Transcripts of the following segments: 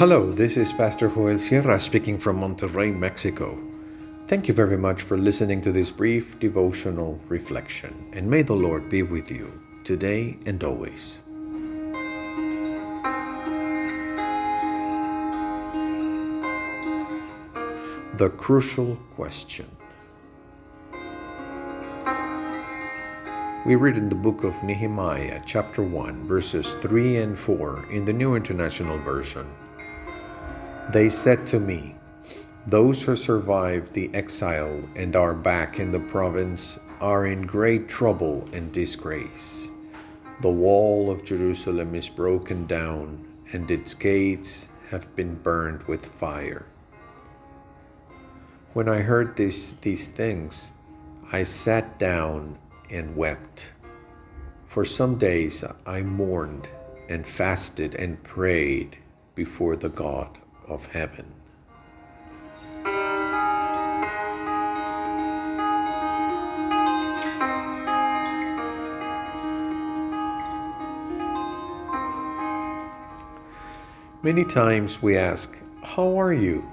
Hello, this is Pastor Joel Sierra speaking from Monterrey, Mexico. Thank you very much for listening to this brief devotional reflection, and may the Lord be with you today and always. The crucial question. We read in the book of Nehemiah, chapter 1, verses 3 and 4 in the New International Version. They said to me, Those who survived the exile and are back in the province are in great trouble and disgrace. The wall of Jerusalem is broken down, and its gates have been burned with fire. When I heard this, these things, I sat down and wept. For some days I mourned and fasted and prayed before the God of heaven. Many times we ask, How are you?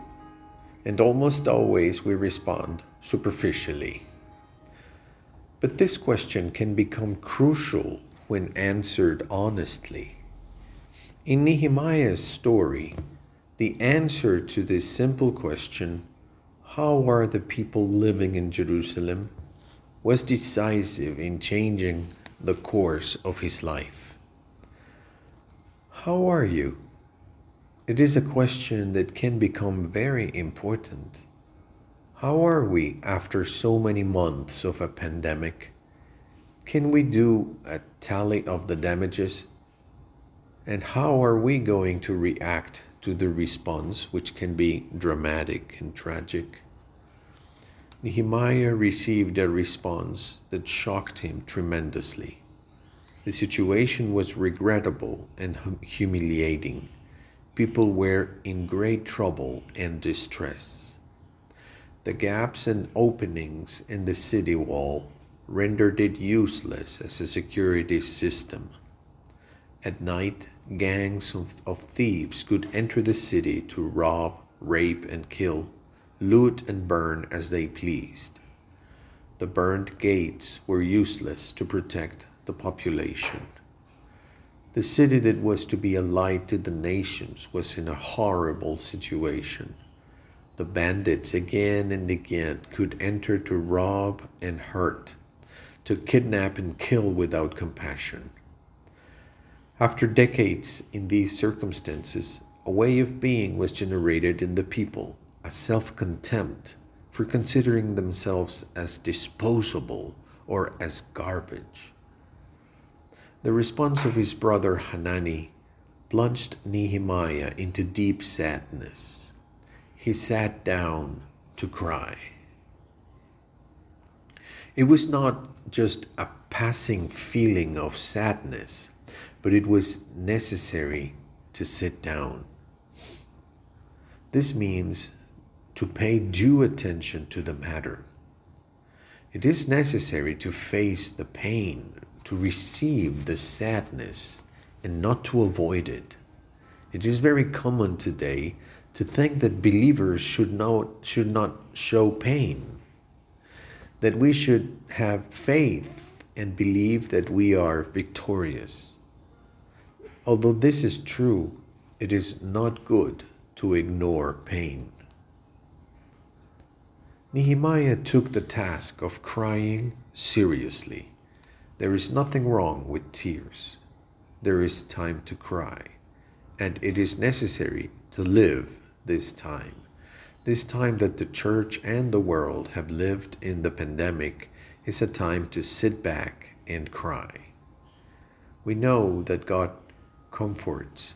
And almost always we respond superficially. But this question can become crucial when answered honestly. In Nehemiah's story, the answer to this simple question, how are the people living in Jerusalem, was decisive in changing the course of his life. How are you? It is a question that can become very important. How are we after so many months of a pandemic? Can we do a tally of the damages? And how are we going to react to the response, which can be dramatic and tragic. Nehemiah received a response that shocked him tremendously. The situation was regrettable and humiliating. People were in great trouble and distress. The gaps and openings in the city wall rendered it useless as a security system. At night, gangs of, of, thieves could enter the city to rob, rape, and kill, loot and burn as they pleased. The burned gates were useless to protect the population. The city that was to be a light to the nations was in a horrible situation. The bandits again and again could enter to rob and hurt, to kidnap and kill without compassion. After decades in these circumstances, a way of being was generated in the people, a self contempt for considering themselves as disposable or as garbage. The response of his brother Hanani plunged Nehemiah into deep sadness. He sat down to cry. It was not just a passing feeling of sadness but it was necessary to sit down. This means to pay due attention to the matter. It is necessary to face the pain, to receive the sadness, and not to avoid it. It is very common today to think that believers should not, should not show pain, that we should have faith and believe that we are victorious. Although this is true, it is not good to ignore pain. Nehemiah took the task of crying seriously. There is nothing wrong with tears. There is time to cry, and it is necessary to live this time. This time that the church and the world have lived in the pandemic is a time to sit back and cry. We know that God comforts,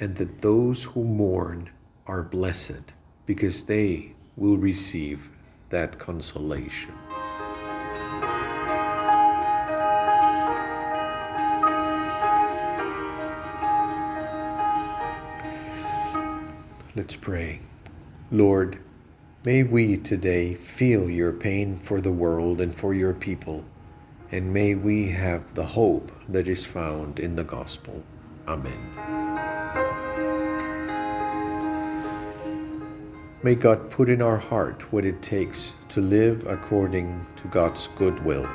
and that those who mourn are blessed because they will receive that consolation. Let's pray. Lord, may we today feel your pain for the world and for your people, and may we have the hope that is found in the gospel. Amen. May God put in our heart what it takes to live according to God's good will.